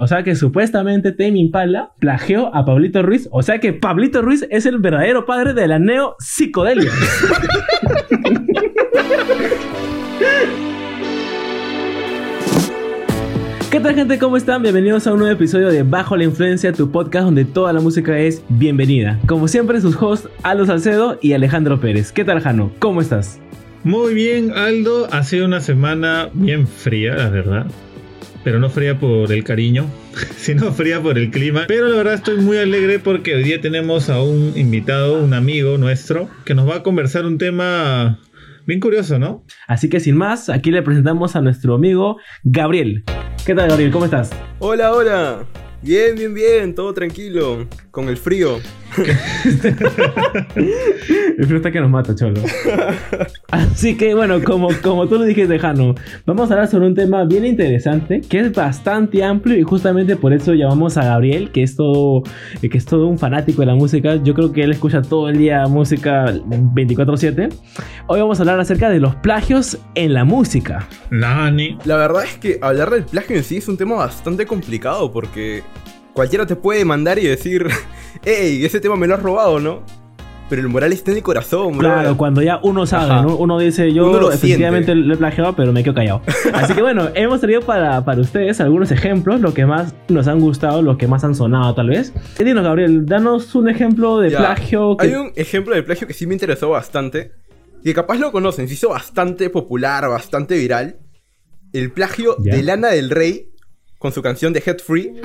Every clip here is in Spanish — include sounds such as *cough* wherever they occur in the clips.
O sea que supuestamente Tame Impala plagió a Pablito Ruiz. O sea que Pablito Ruiz es el verdadero padre de la neo psicodelia. *laughs* ¿Qué tal gente? ¿Cómo están? Bienvenidos a un nuevo episodio de Bajo la Influencia, tu podcast donde toda la música es bienvenida. Como siempre, sus hosts Aldo Salcedo y Alejandro Pérez. ¿Qué tal, Jano? ¿Cómo estás? Muy bien, Aldo. Ha sido una semana bien fría, la verdad. Pero no fría por el cariño, *laughs* sino fría por el clima. Pero la verdad estoy muy alegre porque hoy día tenemos a un invitado, un amigo nuestro, que nos va a conversar un tema bien curioso, ¿no? Así que sin más, aquí le presentamos a nuestro amigo Gabriel. ¿Qué tal, Gabriel? ¿Cómo estás? Hola, hola. Bien, bien, bien, todo tranquilo. Con el frío. el frío está que nos mata, cholo. Así que bueno, como, como tú lo dijiste, Jano, vamos a hablar sobre un tema bien interesante, que es bastante amplio y justamente por eso llamamos a Gabriel, que es todo, que es todo un fanático de la música. Yo creo que él escucha todo el día música 24/7. Hoy vamos a hablar acerca de los plagios en la música. Nani. La verdad es que hablar del plagio en sí es un tema bastante complicado porque cualquiera te puede mandar y decir, *laughs* hey, ese tema me lo has robado, ¿no? Pero el moral está en el corazón, bro. Claro, cuando ya uno sabe, ¿no? Uno dice, yo efectivamente lo he plagiado, pero me quedo callado. *laughs* Así que bueno, hemos traído para, para ustedes algunos ejemplos, lo que más nos han gustado, lo que más han sonado tal vez. Dinos, Gabriel, danos un ejemplo de plagio. Hay un ejemplo de plagio que sí me interesó bastante, que capaz lo conocen, se hizo bastante popular, bastante viral. El plagio de Lana del Rey con su canción de Head Free.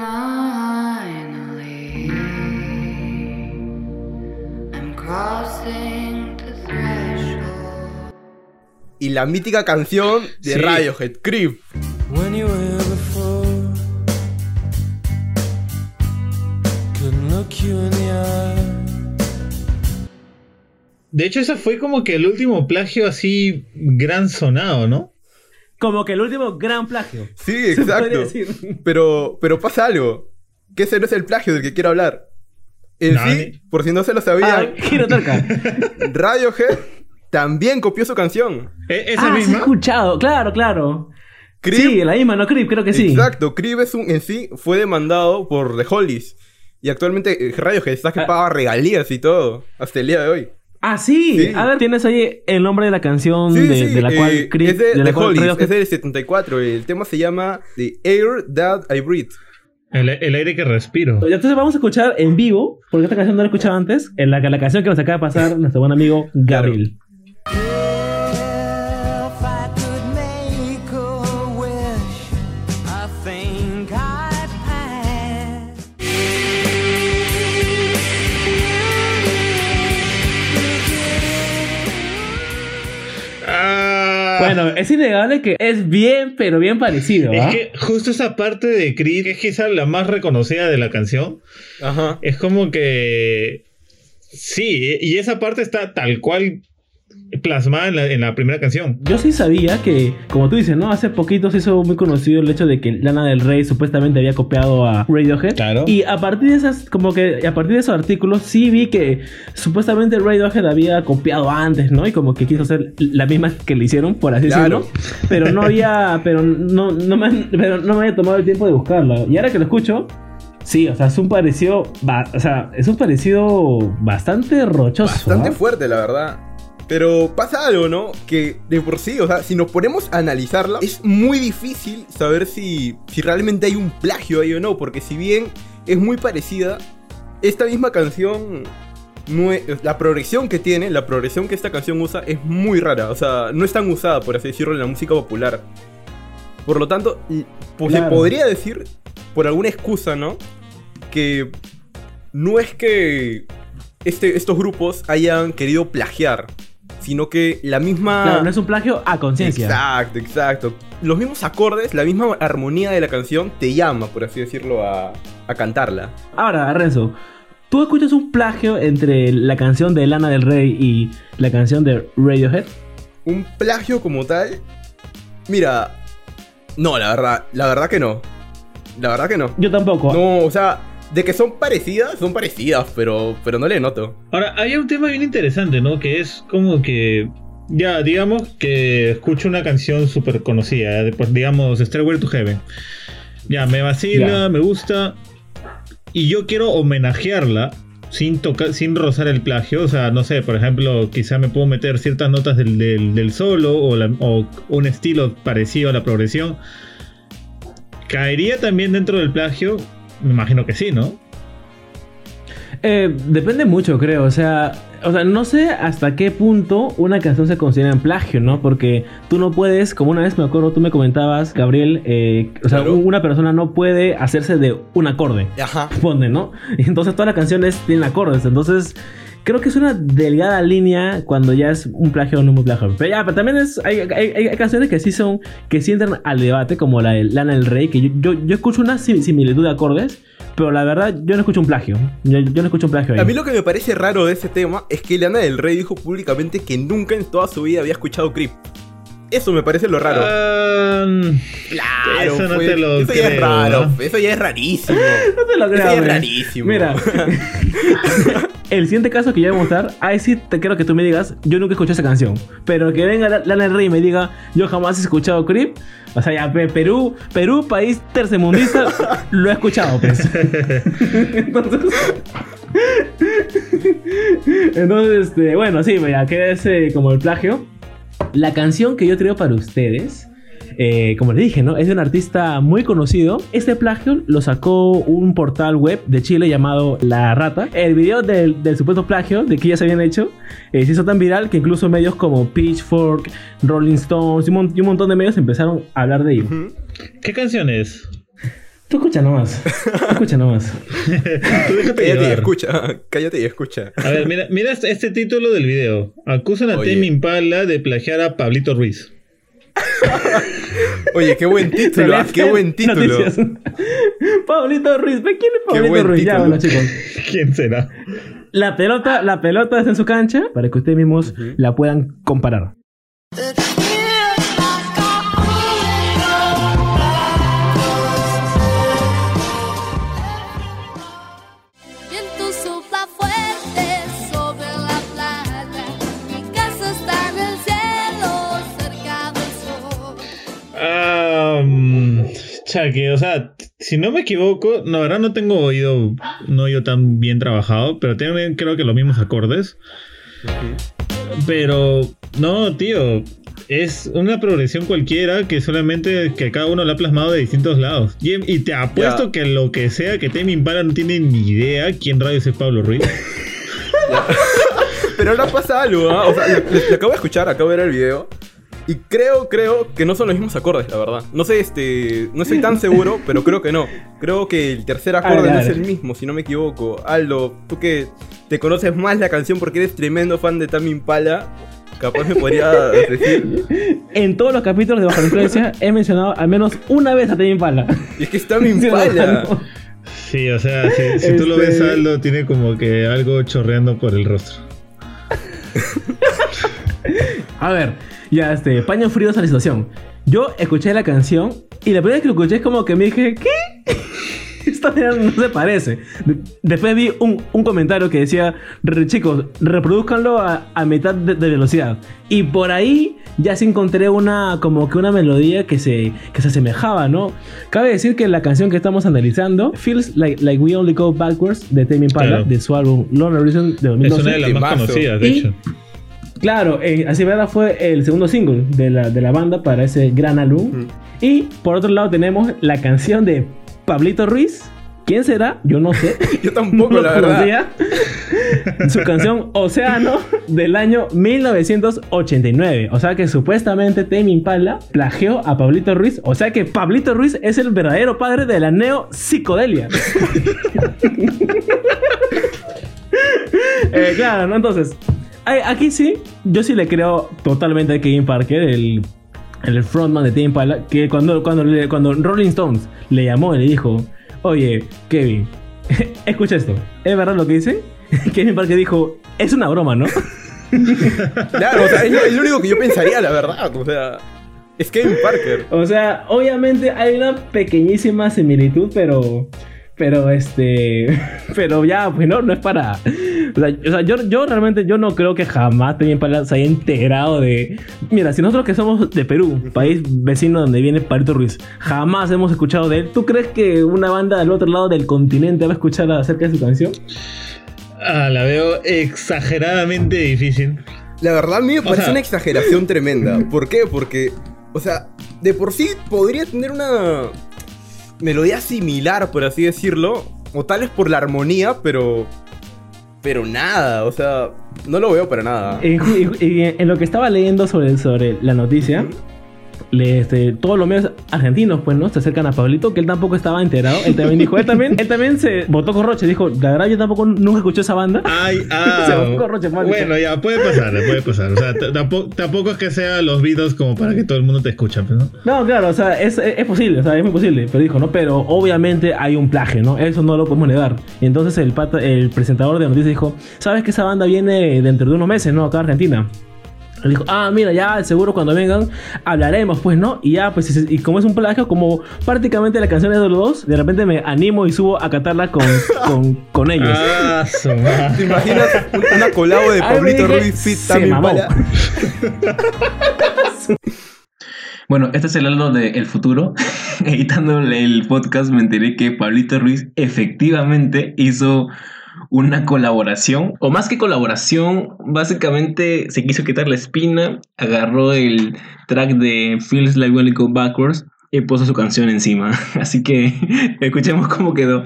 Y la mítica canción de Radiohead, Creep. De hecho, ese fue como que el último plagio así gran sonado, ¿no? Como que el último gran plagio. Sí, *laughs* exacto. Pero, pero pasa algo. Que ese no es el plagio del que quiero hablar. En sí, por si no se lo sabían, ah, *laughs* Radiohead también copió su canción. ¿E-, ¿Esa ah, misma? he escuchado, claro, claro. sí, la misma, ¿no? Creep, creo que sí. Exacto, Creep es un, en sí fue demandado por The Hollies. Y actualmente eh, Radiohead está que ah. paga regalías y todo, hasta el día de hoy. Ah, sí. A ver, tienes ahí el nombre de la canción de, la cual eh, Es de, de, es del 74. El tema se llama The Air That I Breathe. El, aire que respiro. Entonces vamos a escuchar en vivo, porque esta canción no la he escuchado antes, en la, la canción que nos acaba de pasar nuestro buen amigo Gabriel. Bueno, es innegable que es bien, pero bien parecido. Es que justo esa parte de Creed, que es quizá la más reconocida de la canción, Ajá. es como que. Sí, y esa parte está tal cual plasmada en la, primera canción. Yo sí sabía que, como tú dices, ¿no? Hace poquito se hizo muy conocido el hecho de que Lana del Rey supuestamente había copiado a Radiohead. Claro. Y a partir de esas, como que a partir de esos artículos, sí vi que supuestamente Radiohead había copiado antes, ¿no? Y como que quiso hacer la misma que le hicieron, por así decirlo. Pero no había, pero no, no me, pero no me había tomado el tiempo de buscarlo. Y ahora que lo escucho, Sí, o sea, es un parecido, o sea, es un parecido bastante rochoso. Bastante fuerte, la verdad. Pero pasa algo, ¿no? Que de por sí, o sea, si nos ponemos a analizarla, es muy difícil saber si, si realmente hay un plagio ahí o no, porque si bien es muy parecida, esta misma canción, la progresión que tiene, la progresión que esta canción usa es muy rara, o sea, no es tan usada, por así decirlo, en la música popular. Por lo tanto, pues se podría decir, por alguna excusa, ¿no? Que no es que este, estos grupos hayan querido plagiar, sino que la misma... Claro, no es un plagio a conciencia. Exacto, exacto. Los mismos acordes, la misma armonía de la canción te llama, por así decirlo, a, a cantarla. Ahora, Renzo, ¿tú escuchas un plagio entre la canción de Lana del Rey y la canción de Radiohead? Un plagio como tal... Mira, no, la verdad, la verdad que no. La verdad que no. Yo tampoco. No, o sea, de que son parecidas, son parecidas, pero, pero no le noto. Ahora, hay un tema bien interesante, ¿no? Que es como que. Ya, digamos que escucho una canción súper conocida, pues digamos Stairway to Heaven. Ya, me vacila, me gusta. Y yo quiero homenajearla sin tocar, sin rozar el plagio. O sea, no sé, por ejemplo, quizá me puedo meter ciertas notas del, del, solo o, o, un estilo parecido a la progresión. ¿Caería también dentro del plagio? Me imagino que sí, ¿no? Eh, depende mucho, creo. O sea, o sea, no sé hasta qué punto una canción se considera en plagio, ¿no? Porque tú no puedes, como una vez me acuerdo, tú me comentabas, Gabriel, eh, o sea, una persona no puede hacerse de un acorde. Ajá. Pone, ¿no? Y entonces todas las canciones tienen acordes. Entonces, creo que es una delgada línea cuando ya es un plagio o no un plagio. Pero ya, pero también es, hay, canciones que sí son, que sí entran al debate, como la de Lana del Rey, que yo, yo, yo escucho una similitud de acordes pero la verdad, yo no escucho un plagio. Yo, no escucho un plagio ahí. A mí lo que me parece raro de ese tema es que Lana del Rey dijo públicamente que nunca en toda su vida había escuchado Creep. Eso me parece lo raro. Um, claro, eso no te lo eso ya es raro. Eso ya es rarísimo. no te lo creo. Eso ya es rarísimo. Mira. *laughs* el siguiente caso que yo voy a mostrar, ahí sí te quiero que tú me digas, yo nunca escuché esa canción. Pero que venga Lana del Rey y me diga, yo jamás he escuchado Creep. O sea, ya Perú, Perú, país tercermundista, *laughs* lo he escuchado, pues. *laughs* Entonces. Entonces, este, bueno, sí, ya queda ese como el plagio. La canción que yo traigo para ustedes, eh, como les dije, ¿no? Es de un artista muy conocido. Este plagio lo sacó un portal web de Chile llamado La Rata. El video del, supuesto plagio, de que ya se habían hecho, eh, se hizo tan viral que incluso medios como Pitchfork, Rolling Stones y un, montón de medios empezaron a hablar de ello. ¿Qué canción es? Tú escucha nomás. escucha nomás. *laughs* cállate y escucha. Cállate y escucha. A ver, mira, mira este, este título del video. Acusan a Temi Impala de plagiar a Pablito Ruiz. *laughs* Oye, qué buen título, ah, qué buen título. Pablito Ruiz, ¿quién es Pablito Ruiz? Ya, bueno, chicos. *laughs* ¿Quién será? La pelota, la pelota está en su cancha para que ustedes mismos la puedan comparar. Que, o sea, si no me equivoco, no, ahora no tengo oído, no oído tan bien trabajado, pero tienen creo que los mismos acordes. Pero, no, tío, es una progresión cualquiera que solamente que cada uno la ha plasmado de distintos lados. Y, te apuesto que lo que sea que Temi Impala no tiene ni idea quién rayos es Pablo Ruiz. *laughs* Pero ahora pasa algo, ¿ah? O sea, le, acabo de escuchar, acabo de ver el video. Y creo, creo que no son los mismos acordes, la verdad. No sé, este. No estoy tan seguro, *laughs* pero creo que no. Creo que el tercer acorde no es el mismo, si no me equivoco. Aldo, tú que te conoces más la canción porque eres tremendo fan de Tami Impala. Capaz me podría *laughs* decir. En todos los capítulos de Bajo la Influencia he mencionado al menos una vez a Tami Impala. Y es que es Tami Impala. Sí, o sea, si, tú lo ves, este Aldo tiene como que algo chorreando por el rostro. *laughs* a ver, ya, este, paño frío a la situación. Yo escuché la canción y la primera vez que lo escuché es como que me dije, ¿qué? *laughs* Esta no se parece. después vi un, comentario que decía, chicos, reproduzcanlo a, mitad de, velocidad. Y por ahí ya se encontré una, como que una melodía que se, que se asemejaba, ¿no? Cabe decir que la canción que estamos analizando, Feels Like, like We Only Go Backwards, de Tame Impala, de su álbum Long Reason de 2012. Es una de las más conocidas, de hecho. Claro, eh, así verdad fue el segundo single de la, de la banda para ese gran álbum. Y por otro lado tenemos la canción de Pablito Ruiz. ¿Quién será? Yo no sé. *laughs* Yo tampoco, la verdad. Su canción Océano del año 1989. O sea que supuestamente Tame Impala plagió a Pablito Ruiz. O sea que Pablito Ruiz es el verdadero padre de la neo psicodelia. *laughs* *laughs* Eh, claro, ¿no? Entonces, Aquí sí, yo sí le creo totalmente a Kevin Parker, el, el frontman de Team Impala, que cuando, cuando, cuando Rolling Stones le llamó y le dijo, oye, Kevin, *laughs* escucha esto, ¿es verdad lo que dice? *laughs* Kevin Parker dijo, es una broma, ¿no? *laughs* claro, o sea, es lo, único que yo pensaría, la verdad, o sea... Es Kevin Parker. O sea, obviamente hay una pequeñísima similitud, pero. Pero este. Pero ya, pues no, no es para O sea, o sea, yo, yo realmente yo no creo que jamás Tame Impala se haya enterado de... Mira, si nosotros que somos de Perú, país vecino donde viene Palito Ruiz, jamás hemos escuchado de él, ¿tú crees que una banda del otro lado del continente va a escuchar acerca de su canción? Ah, la veo exageradamente difícil. La verdad, a mí me O parece sea- una exageración tremenda. ¿Por qué? Porque, o sea, de por sí podría tener una melodía similar, por así decirlo. O tal vez por la armonía, pero. Pero nada, o sea, no lo veo para nada. Y en lo que estaba leyendo sobre, sobre la noticia, le, este, todos los medios argentinos, pues, ¿no? Se acercan a Pablito, que él tampoco estaba enterado. Él también dijo, él también, él también se votó con Roche. Dijo, la verdad, yo tampoco nunca escuché esa banda. Ay, *laughs* Se ah. Roche bueno, ya, puede pasar, puede pasar. O sea, tampoco, tampoco es que sea los Beatles como para que todo el mundo te escuche, pues, ¿no? No, claro, o sea, es, es, es posible, o sea, es muy posible. Pero dijo, ¿no? Pero obviamente hay un plagio, ¿no? Eso no lo podemos negar. Y entonces el, pata, el presentador de noticias dijo, ¿sabes que esa banda viene dentro de unos meses, ¿no? Acá a Argentina. Él dijo, ah, mira, ya seguro cuando vengan hablaremos, pues, ¿no? Y ya, pues, y, como es un plagio, como prácticamente la canción es de los dos, de repente me animo y subo a cantarla con, *laughs* con, con ellos. Ah. *laughs* ¿Te imaginas un- una colabo de Pablito Ruiz Fit se también para? *laughs* Bueno, este es el Aldo de El Futuro. Editando el podcast me enteré que Pablito Ruiz efectivamente hizo una colaboración, o más que colaboración, básicamente se quiso quitar la espina, agarró el track de Feels Like When Go Backwards y puso su canción encima. *laughs* Así que *laughs* escuchemos cómo quedó.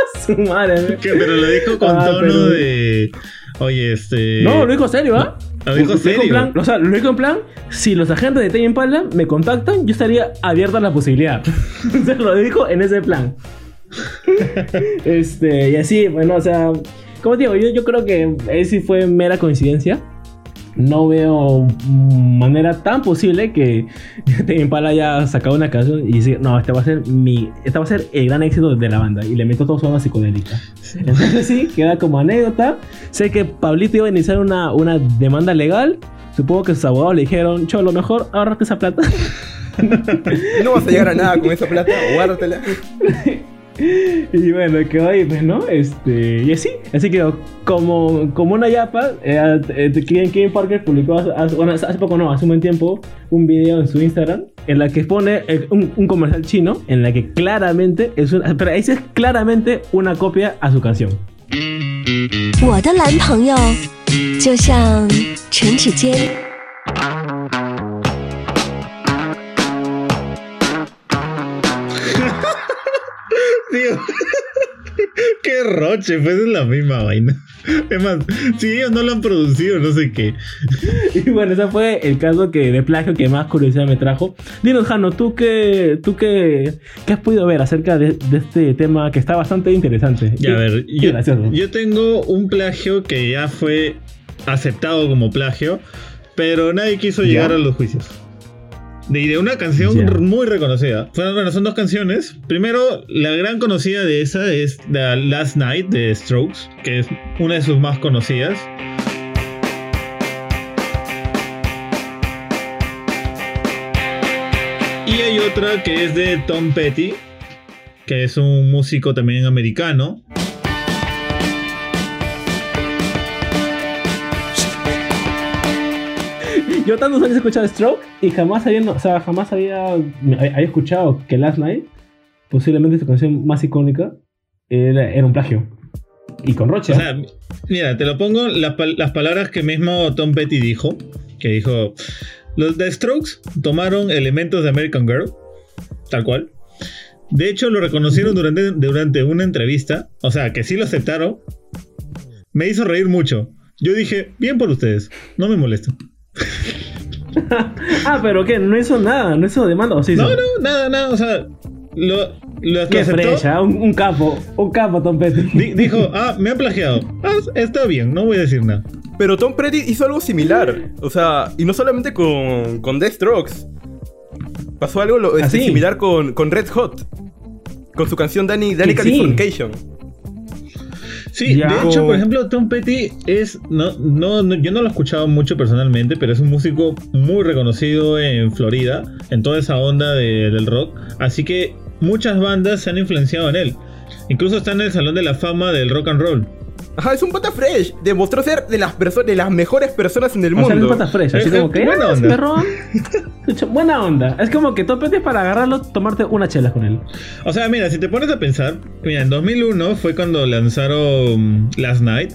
*laughs* Su madre. ¿Qué? Pero lo dijo con Ah, tono pero- de. Oye, este. No, lo dijo serio, ¿ah? Lo dijo en serio. plan, o sea, lo dijo en plan, si los agentes de Tame Impala me contactan, yo estaría abierta a la posibilidad. *laughs* o sea, lo dijo en ese plan. *laughs* este, y así, bueno, o sea, como te digo, yo, yo creo que eso sí fue mera coincidencia. No veo manera tan posible que *laughs* Tame Impala haya sacado una canción y decir, no, este va a ser mi, este va a ser el gran éxito de la banda. Y le meto todo su onda psicodélica. Entonces sí, queda como anécdota. Sé que Pablito iba a iniciar una, una demanda legal. Supongo que sus abogados le dijeron, Cholo, mejor ahorrate esa plata. *laughs* No vas a llegar a nada con esa plata, guárdatela. *laughs* y bueno, quedó ahí, pues, ¿no? Este, y así, así que como, como una yapa, eh, eh, Kim, Kim Parker publicó hace, hace- bueno, hace poco, no, hace un buen tiempo, un video en su Instagram en la que pone eh, un, un comercial chino en la que claramente es una, pero ahí sí es claramente una copia a su canción. 我的男朋友就像陈指尖。 Roche, pues es la misma vaina. *laughs* Es más, si ellos no lo han producido, no sé qué. *laughs* Y bueno, ese fue el caso que, de plagio que más curiosidad me trajo. Dinos, Jano, ¿tú qué, tú qué, qué has podido ver acerca de, de este tema que está bastante interesante? Ya, a ver, yo, yo tengo un plagio que ya fue aceptado como plagio, pero nadie quiso Ya. llegar a los juicios. De, y de una canción muy reconocida. Bueno, son dos canciones. Primero, la gran conocida de esa es The Last Night de Strokes, que es una de sus más conocidas. Y hay otra que es de Tom Petty, que es un músico también americano. Yo tantos años he escuchado Stroke y jamás había, o sea, jamás había, había escuchado que Last Night, posiblemente su canción más icónica, era, era un plagio. Y con Roche. O sea, mira, te lo pongo las, las palabras que mismo Tom Petty dijo. Que dijo, los The Strokes tomaron elementos de American Girl, tal cual. De hecho, lo reconocieron durante, durante una entrevista. O sea, que sí lo aceptaron. Me hizo reír mucho. Yo dije, bien por ustedes, no me molesta. *laughs* ah, pero ¿qué? No hizo nada, no hizo demanda, ¿o sí hizo? No, no, nada, nada. O sea, lo, lo, Qué frecha, un, un capo, un capo Tom Petty. Di- dijo, ah, me han plagiado. Ah, está bien, no voy a decir nada. Pero Tom Petty hizo algo similar. O sea, y no solamente con, con The Strokes. Pasó algo lo- este, ¿Ah, sí? similar con, con Red Hot. Con su canción Danny, Danny sí. Sí, Ya. de hecho, por ejemplo, Tom Petty es. No, no, no- yo no lo he escuchado mucho personalmente, pero es un músico muy reconocido en Florida, en toda esa onda de- del rock. Así que muchas bandas se han influenciado en él. Incluso está en el Salón de la Fama del Rock and Roll. Ajá, es un pata fresh. Demostró ser de las, perso- de las mejores personas en el O sea, es mundo. pata fresh, así Es- como que. buena "Ah, onda". *laughs* perro". Escucha, Buena onda. Es como que topete es para agarrarlo, tomarte una chela con él. O sea, mira, si te pones a pensar, mira, en 2001 fue cuando lanzaron Last Night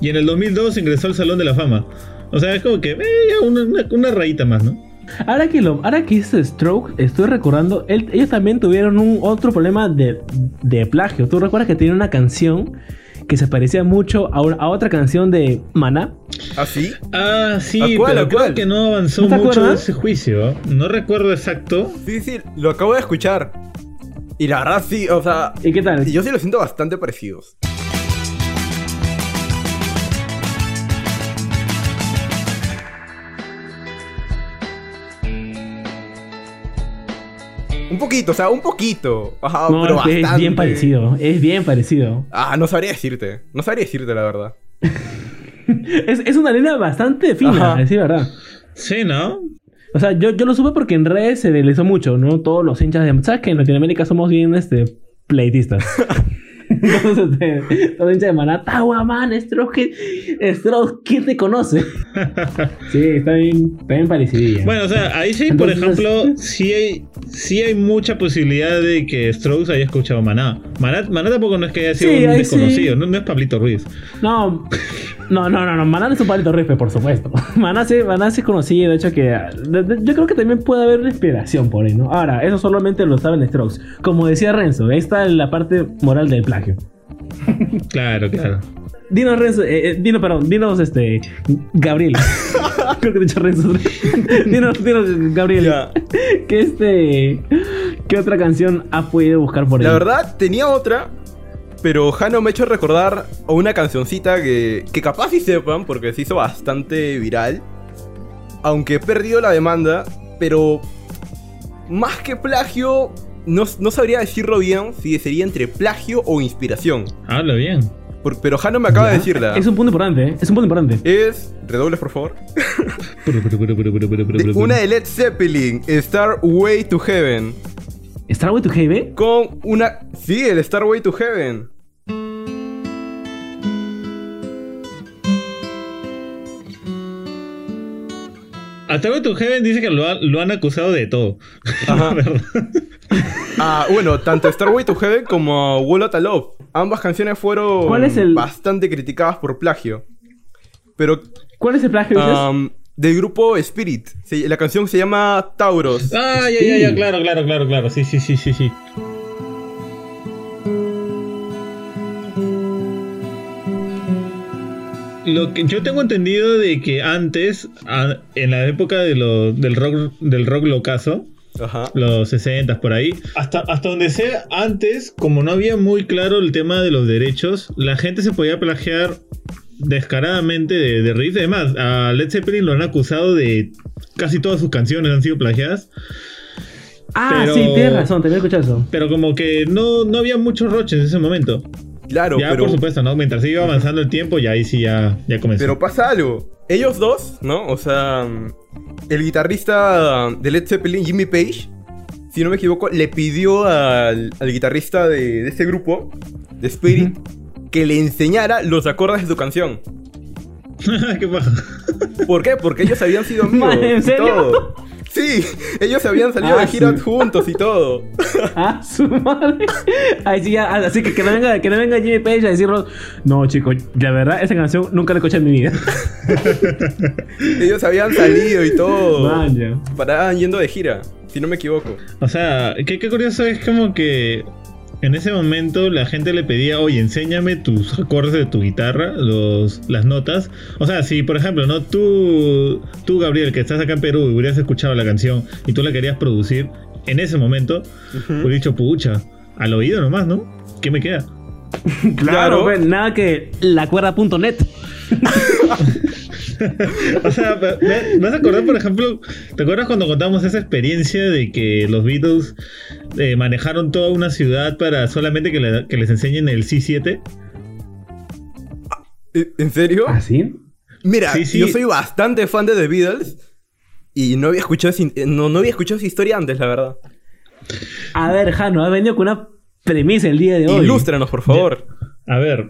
y en el 2002 ingresó al Salón de la Fama. O sea, es como que eh, una, una, una rayita más, ¿no? Ahora que lo, ahora que hice Stroke, estoy recordando, él- ellos también tuvieron un otro problema de, de plagio. ¿Tú recuerdas que tenía una canción que se parecía mucho a, una- a otra canción de Mana? ¿Ah, sí? Ah, sí, ¿A cuál, pero a creo cuál? que no avanzó ¿No te mucho acuerdas? ese juicio. No recuerdo exacto. Sí, sí, lo acabo de escuchar. Y la verdad sí, o sea, ¿Y qué tal? yo sí lo siento bastante parecidos. Un poquito, o sea, un poquito. Ajá, No, pero es, es bien parecido, es bien parecido. Ah, no sabría decirte. No sabría decirte la verdad. *laughs* Es, es una línea bastante fina, Ajá. a decir verdad. Sí, ¿no? O sea, yo, yo lo supe porque en redes se realizó mucho, ¿no? Todos los hinchas de... ¿Sabes que en Latinoamérica somos bien, este, pleitistas? *laughs* Entonces, este, todos los hinchas de Maná, Tawa, man, Stroke, Stroke, ¿quién te conoce? *laughs* sí, está bien, está bien parecidilla. Bueno, o sea, ahí sí, por ejemplo, *laughs* sí hay, sí hay mucha posibilidad de que Strokes haya escuchado Maná. Maná, Maná tampoco no es que haya sido Sí, un sí. desconocido, no, no es Pablito Ruiz. No, no, no, no, no. Maná es un palito rife, por supuesto. *laughs* Maná sí, Maná sí es conocido, de hecho que... de- de- yo creo que también puede haber una inspiración por ahí, ¿no? Ahora, eso solamente lo saben Strokes. Como decía Renzo, ahí está la parte moral del plagio. *laughs* Claro, claro. Dinos Renzo, eh, eh, dinos, perdón, dinos este... Gabriel. *laughs* creo que te he dicho Renzo. *laughs* dinos, dinos, Gabriel. Ya. ¿Qué este... ¿Qué otra canción has podido buscar por ahí? La verdad, tenía otra, pero Jano me ha hecho recordar a una cancioncita que, que capaz sí sepan, porque se hizo bastante viral. Aunque he perdido la demanda, pero más que plagio, no, no sabría decirlo bien si sería entre plagio o inspiración. Habla bien. Por- pero Jano me acaba de decirla. Es un punto importante, ¿eh? Es un punto importante. Es, redobles por favor, de una de Led Zeppelin, Star Way to Heaven. ¿Starway to Heaven? Con una... Sí, el Star Way to Heaven. Hasta luego tu Heaven dice que lo, ha- lo han acusado de todo. Ajá. *laughs* Ah, bueno, tanto Starway to Heaven como Wall of Love. Ambas canciones fueron ¿Cuál es el- bastante criticadas por plagio. Pero ¿Cuál es el plagio? del grupo Spirit. Se- la canción se llama Tauros. Ah, ya, ya, ya, claro, claro, claro, claro. Sí, sí, sí, sí, sí. Lo que yo tengo entendido de que antes, a- en la época de lo- del rock del rock locazo, Ajá. los 60 por ahí. Hasta, hasta donde sé, antes, como no había muy claro el tema de los derechos, la gente se podía plagiar descaradamente de, de riffs. Además, a Led Zeppelin lo han acusado de casi todas sus canciones han sido plagiadas. ah, pero- sí, tienes razón, te había escuchado eso. Pero como que no, no había muchos roches en ese momento. Claro, ya, pero, por supuesto, ¿no? Mientras iba avanzando el tiempo, ya ahí sí ya, ya comenzó. pero pasa algo. Ellos dos, ¿no? O sea, el guitarrista de Led Zeppelin, Jimmy Page, si no me equivoco, le pidió al, al guitarrista de, de este grupo, de Spirit, que le enseñara los acordes de su canción. *laughs* ¿Qué pasa? ¿Por qué? Porque ellos habían sido *laughs* amigos. ¿en y serio? todo. Sí, ellos habían salido Ah, de gira sí. juntos y todo. *laughs* Ah, su madre. Sí, ya, así que que no venga, que no venga Jimmy Page a decirnos, no, chicos, la verdad, esa canción nunca la escuché en mi vida. *laughs* Ellos habían salido y todo. Man, ya. Paraban yendo de gira, si no me equivoco. O sea, qué, qué curioso es como que en ese momento la gente le pedía, oye, enséñame tus acordes de tu guitarra, los, las notas. O sea, si por ejemplo, ¿no? Tú, tú, Gabriel, que estás acá en Perú y hubieras escuchado la canción y tú la querías producir, en ese momento, hubieras dicho, pucha, al oído nomás, ¿no? ¿Qué me queda? *laughs* Claro, Claro. pues, nada que la cuerda.net. *laughs* O sea, me, me- vas a acordar, por ejemplo, ¿te acuerdas cuando contamos esa experiencia de que los Beatles eh, manejaron toda una ciudad para solamente que, le- que les enseñen el C7? ¿E- ¿En serio? ¿Ah, sí? Mira, Sí, sí. yo soy bastante fan de The Beatles y no había escuchado no, no había escuchado esa historia antes, la verdad. A ver, Jano, has venido con una premisa el día de hoy. Ilústranos, por favor. A ver.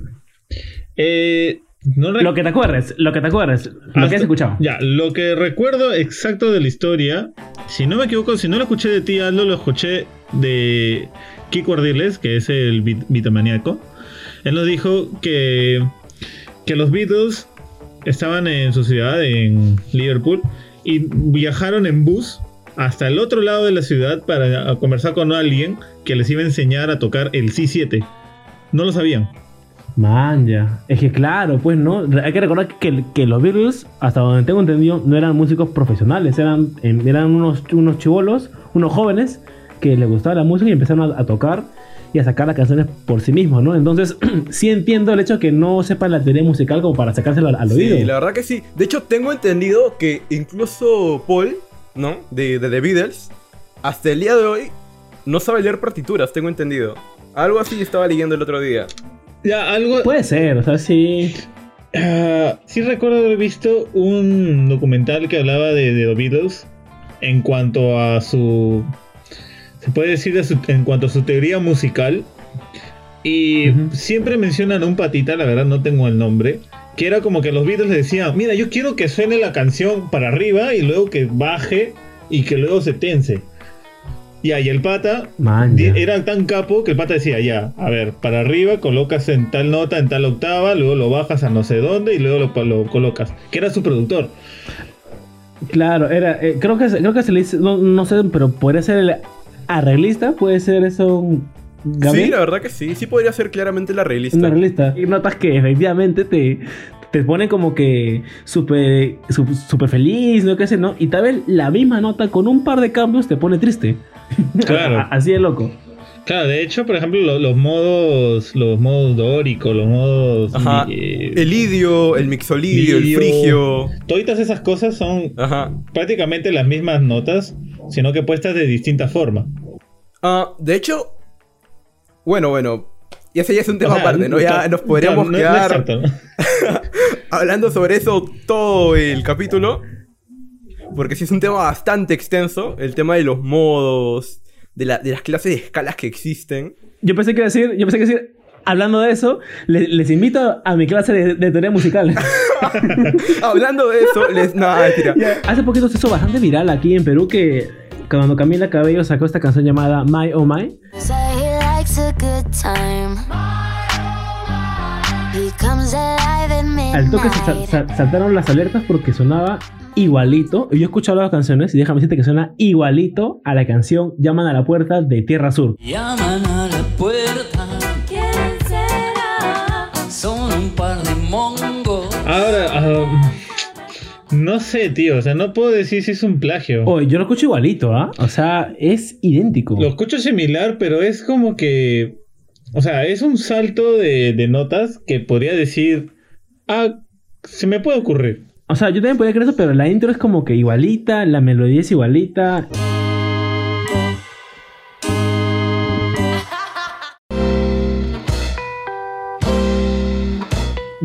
Eh, no Lo que te acuerdes, lo que te acuerdes, lo que has escuchado. Ya, lo que recuerdo exacto de la historia, si no me equivoco, si no lo escuché de ti, Aldo, lo escuché de Kiko Ardiles, que es el bit- bitomaniaco. Él nos dijo que, que los Beatles estaban en su ciudad, en Liverpool, y viajaron en bus hasta el otro lado de la ciudad para a conversar con alguien que les iba a enseñar a tocar el C7. No lo sabían. Man, ya. Es que claro, pues no. Hay que recordar que, que los Beatles, hasta donde tengo entendido, no eran músicos profesionales. Eran, eran unos, unos chivolos, unos jóvenes que les gustaba la música y empezaron a, a tocar y a sacar las canciones por sí mismos, ¿no? Entonces, *clears throat* sí entiendo el hecho de que no sepan la teoría musical como para sacárselo al, al oído. Sí, la verdad que sí. De hecho, tengo entendido que incluso Paul, ¿no? De, de The Beatles, hasta el día de hoy no sabe leer partituras, tengo entendido. Algo así estaba leyendo el otro día. Ya, algo, Puede ser, o sea, sí. Ah, sí recuerdo haber visto un documental que hablaba de, de The Beatles en cuanto a su... Se puede decir de su- en cuanto a su teoría musical. Y siempre mencionan un patita, la verdad no tengo el nombre. Que era como que los Beatles le decían, mira, yo quiero que suene la canción para arriba y luego que baje y que luego se tense. Ya, y el pata. Era tan capo que el pata decía, ya, a ver, para arriba colocas en tal nota, en tal octava, luego lo bajas a no sé dónde y luego lo, lo colocas. Que era su productor. Claro, era. eh, creo, que, se- creo que se le dice. No, no sé, pero podría ser el arreglista, puede ser eso. Sí, la verdad que sí. Sí podría ser claramente la realista. arreglista. Y notas que efectivamente te, te pone como que súper su- súper feliz, no qué sé, ¿no? Y tal vez la misma nota con un par de cambios te pone triste. *laughs* Claro. Así de loco. Claro, de hecho, por ejemplo, lo- los modos, los modos dóricos, los modos... Ajá. eh, El idio, el mixolidio, el frigio. Toditas esas cosas son Ajá. prácticamente las mismas notas, sino que puestas de distinta forma. Ah, de hecho, bueno, bueno. Y ese ya es un tema O sea, aparte, ¿no? Ya nos podríamos no- no es quedar *laughs* hablando sobre eso todo el capítulo. Porque sí es un tema bastante extenso. El tema de los modos, de, la- de las clases de escalas que existen. Yo pensé que iba a decir, yo pensé que decir, hablando de eso, le- les invito a mi clase de, de teoría musical. *laughs* Hablando de eso, les. No, mentira. Hace poquito se hizo bastante viral aquí en Perú que cuando Camila Cabello sacó esta canción llamada My Oh My. Time. He comes alive at midnight. Al toque se sa- sa- saltaron las alertas porque sonaba igualito. Y Yo he escuchado las canciones y déjame decirte que suena igualito a la canción Llaman a la puerta de Tierra Sur. Llaman a la puerta. ¿Quién será? Son un par de mongos. Ahora, ah, no sé, tío, o sea, no puedo decir si es un plagio. Oye, yo lo escucho igualito, ¿ah? O sea, es idéntico. Lo escucho similar, pero es como que. O sea, es un salto de, de notas que podría decir. Ah, se me puede ocurrir. O sea, yo también podría creer eso, pero la intro es como que igualita, la melodía es igualita.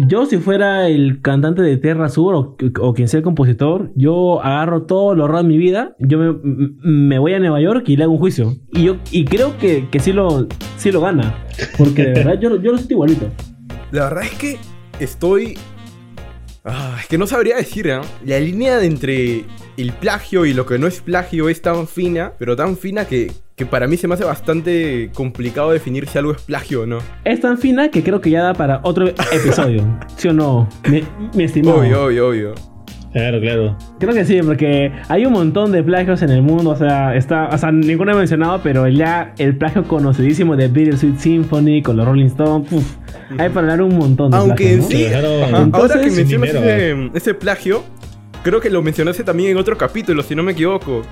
Yo, si fuera el cantante de Tierra Sur o, o quien sea el compositor, yo agarro todo lo ahorrado en mi vida, yo me, voy a Nueva York y le hago un juicio. Y yo y creo que, que sí, lo, sí lo gana. Porque de *laughs* verdad yo, yo lo siento igualito. La verdad es que estoy. Ah, es que no sabría decir, ¿no? La línea de entre el plagio y lo que no es plagio es tan fina, pero tan fina que, que para mí se me hace bastante complicado definir si algo es plagio o no. Es tan fina que creo que ya da para otro episodio. *laughs* ¿Sí o no? Mi, mi estimado. Obvio, obvio, obvio. Claro, claro. Creo que sí, porque hay un montón de plagios en el mundo. O sea, está, o sea, ninguno he mencionado, pero ya el plagio conocidísimo de Bittersweet Symphony con los Rolling Stones. uf, hay para hablar un montón de Aunque en plagios, sí, ahora que mencionas Sin ese, ese plagio, creo que lo mencionaste también en otro capítulo, si no me equivoco.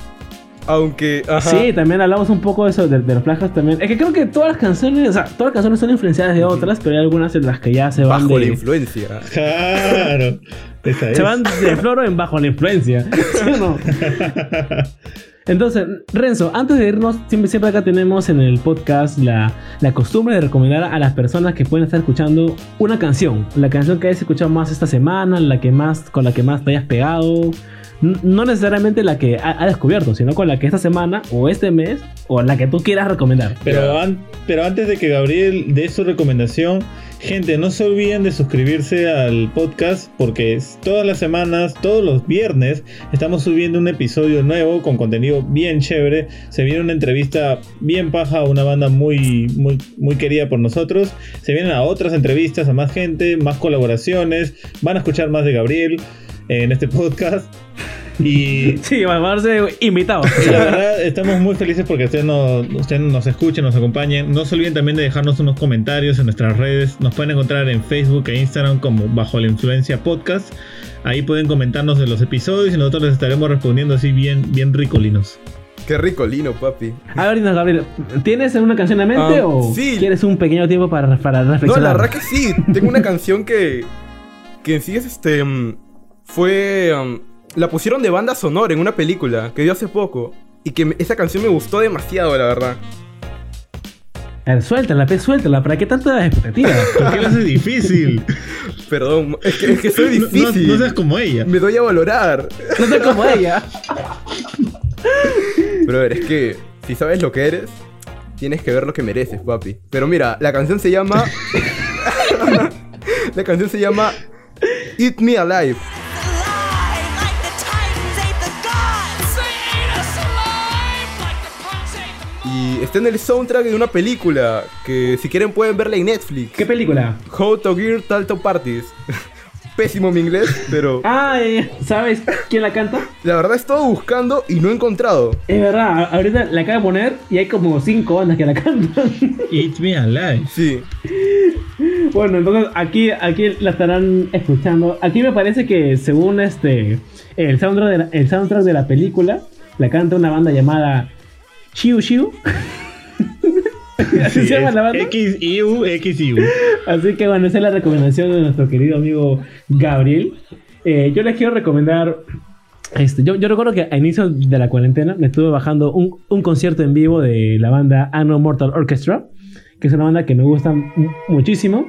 Aunque, ajá. Sí, también hablamos un poco de eso, de, de los plagios también. Es que creo que todas las canciones, o sea, todas las canciones son influenciadas de otras, pero hay algunas en las que ya se van bajo la influencia. Claro. Esa es. Se van de floro en bajo la influencia. ¿Sí o no? *laughs* Entonces, Renzo, antes de irnos, siempre, siempre acá tenemos en el podcast la, la costumbre de recomendar a las personas que pueden estar escuchando una canción. La canción que hayas escuchado más esta semana, la que más, con la que más te hayas pegado. No necesariamente la que ha, ha descubierto, sino con la que esta semana o este mes o la que tú quieras recomendar. Pero, an- pero antes de que Gabriel dé su recomendación, gente, no se olviden de suscribirse al podcast porque todas las semanas, todos los viernes, estamos subiendo un episodio nuevo con contenido bien chévere. Se viene una entrevista bien paja a una banda muy, muy, muy querida por nosotros. Se vienen a otras entrevistas, a más gente, más colaboraciones. Van a escuchar más de Gabriel en este podcast. Y *laughs* Sí, vamos a ser invitados. la verdad, estamos muy felices porque ustedes nos, ustedes nos escuchen, nos acompañen. No se olviden también de dejarnos unos comentarios en nuestras redes. Nos pueden encontrar en Facebook e Instagram como Bajo la Influencia Podcast. Ahí pueden comentarnos de los episodios y nosotros les estaremos respondiendo así bien, bien ricolinos. Qué rico lino, papi. A ver, Gabriel, ¿tienes una canción en mente Ah, o sí. quieres un pequeño tiempo para, para No, reflexionar? la verdad que sí. Tengo una *laughs* canción que. Que en sí es este. mm, Fue. mm, la pusieron de banda sonora en una película que dio hace poco. Y que me- esa canción me gustó demasiado, la verdad. A ver, suéltala, pe, suéltala. ¿Para qué tanta expectativa? *laughs* ¿Por qué lo haces difícil? *laughs* Perdón, es que, es que soy *laughs* No- no- difícil. No, seas como ella. Me doy a valorar. no sé como ella. Pero a ver, es que si sabes lo que eres, tienes que ver lo que mereces, papi. Pero mira, la canción se llama. la canción se llama Eat Me Alive. Y está en el soundtrack de una película que si quieren pueden verla en Netflix. ¿Qué película? How to Gear Talto Parties. *laughs* Pésimo mi inglés, pero *laughs* Ah, eh, ¿sabes quién la canta? la verdad he estado buscando y no he encontrado. Es verdad, ahorita la acabo de poner y hay como cinco bandas que la cantan. *laughs* Eat me alive. Sí. bueno, entonces aquí, aquí la estarán escuchando. Aquí me parece que según este el soundtrack de la, el soundtrack de la película, la canta una banda llamada Chiu Chiu. ¿Así Sí, se llama la banda? XIU, XIU. Así que bueno, esa es la recomendación de nuestro querido amigo Gabriel. Eh, yo les quiero recomendar. Este, yo, yo recuerdo que a inicio de la cuarentena me estuve bajando un, un concierto en vivo de la banda Anno Mortal Orchestra, que es una banda que me gusta mu- muchísimo.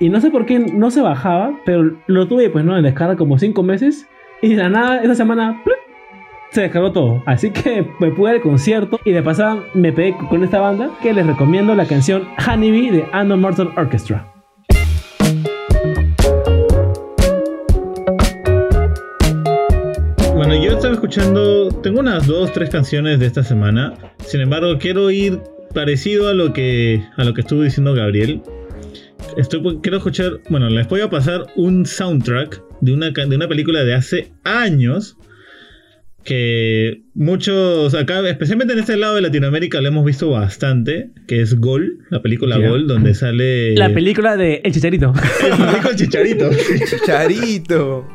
Y no sé por qué no se bajaba, pero lo tuve pues no en descarga como 5 meses. Y de la nada, esa semana, ¡plup! Se descargó todo. Así que *laughs* me pude al concierto y de pasada me pegué con esta banda que les recomiendo la canción Honeybee de Anno Mortal Orchestra. Bueno, yo estaba escuchando, tengo unas dos, tres canciones de esta semana. Sin embargo, quiero ir parecido a lo que a lo que estuvo diciendo Gabriel. Estoy, quiero escuchar, bueno, les voy a pasar un soundtrack de una, de una película de hace años que muchos acá, especialmente en este lado de Latinoamérica, lo hemos visto bastante, que es Gol, la película. Gol, donde sale La película de El Chicharito. *laughs* el Chicharito. Charito.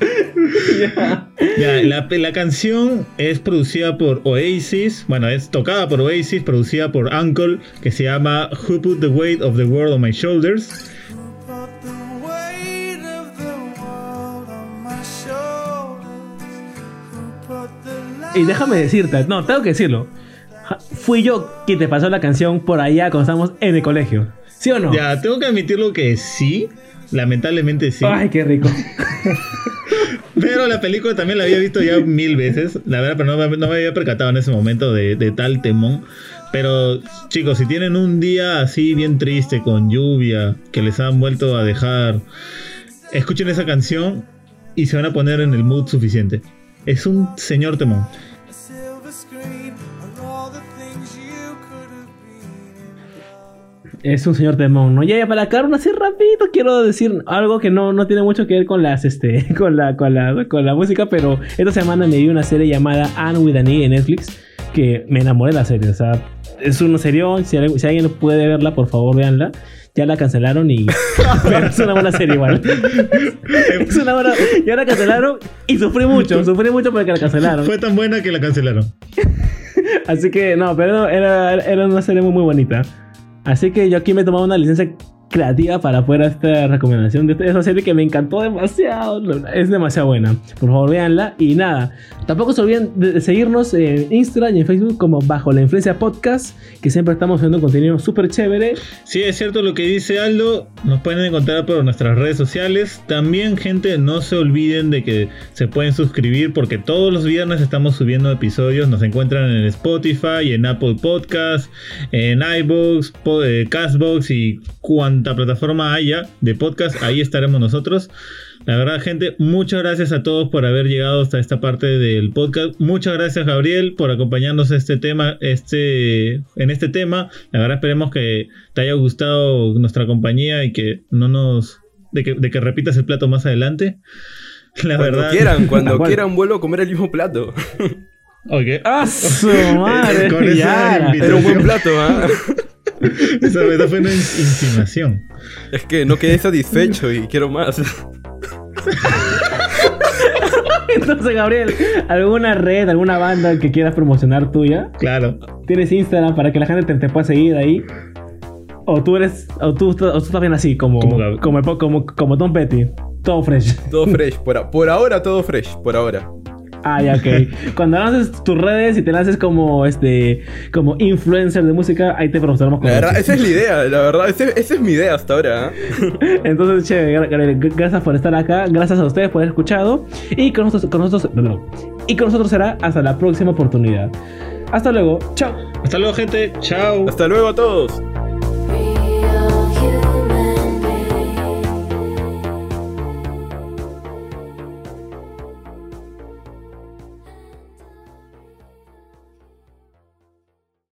*laughs* Ya, la, la canción es producida por Oasis, bueno, es tocada por Oasis, producida por Uncle, que se llama Who Put the Weight of the World on My Shoulders. Y déjame decirte, no, tengo que decirlo. Fui yo quien te pasó la canción por allá cuando estábamos en el colegio. ¿Sí o no? Ya, tengo que admitirlo que sí, lamentablemente sí. Ay, qué rico. *laughs* Pero la película también la había visto ya mil veces, la verdad, pero no me, no me había percatado en ese momento de, de tal temón. Pero chicos, si tienen un día así bien triste, con lluvia, que les han vuelto a dejar, escuchen esa canción y se van a poner en el mood suficiente. Es un señor temón. Es un señor temón, ¿no? Ya, ya, para acabar así rapidito quiero decir algo que no, no tiene mucho que ver con las este *laughs* con la, con la con la música, pero esta semana me vi una serie llamada Anne with an E en Netflix que me enamoré de la serie, o sea, es una serie, si, si alguien puede verla, por favor, véanla. Ya la cancelaron y *laughs* pero es una buena serie igual. es una buena ya la cancelaron y sufrí mucho, sufrí mucho porque la cancelaron. Fue tan buena que la cancelaron. Así que no, pero era, era una serie muy, muy bonita. Así que yo aquí me he tomado una licencia creativa para poder esta recomendación de esa serie que me encantó demasiado. Es demasiado buena. Por favor, véanla. Y nada, tampoco se olviden de seguirnos en Instagram y en Facebook como Bajo la Influencia Podcast, que siempre estamos haciendo contenido súper chévere. Sí, es cierto lo que dice Aldo. Nos pueden encontrar por nuestras redes sociales. También, gente, no se olviden de que se pueden suscribir porque todos los viernes estamos subiendo episodios. Nos encuentran en Spotify, en Apple Podcast, en iBooks, eh, Castbox y cuanta plataforma haya de podcast. Ahí estaremos nosotros. La verdad, gente, muchas gracias a todos por haber llegado hasta esta parte del podcast. Muchas gracias, Gabriel, por acompañarnos este tema, este, en este tema. La verdad, esperemos que te haya gustado nuestra compañía y que no nos. de que, de que repitas el plato más adelante. *laughs* La cuando verdad. quieran, cuando quieran vuelvo a comer el mismo plato. Ok. ¡Ah, su *laughs* madre! Con esa Ya. Era un buen plato, ¿ah? *laughs* *laughs* Esa esa fue una in- insinuación. Es que no quedé satisfecho y quiero más. Entonces, Gabriel, ¿alguna red, alguna banda que quieras promocionar tuya? Claro. ¿Tienes Instagram para que la gente te, te pueda seguir ahí? ¿O tú eres, o tú, o tú estás bien así, como, Como como, como, como, Tom Petty? Todo fresh. Todo fresh. Por, por ahora, todo fresh. Por ahora. Ah, ya, ok. Cuando lances tus redes y te lances como este como influencer de música, ahí te promocionamos con La verdad, esa es la idea. La verdad, ese- esa es mi idea hasta ahora. ¿ah? *laughs* Entonces, gra- gracias por estar acá, gracias a ustedes por haber escuchado. Y con nosotros, con nosotros, perdón. y con nosotros será hasta la próxima oportunidad. Hasta luego, chao. Hasta luego, gente. Chao. Hasta luego a todos.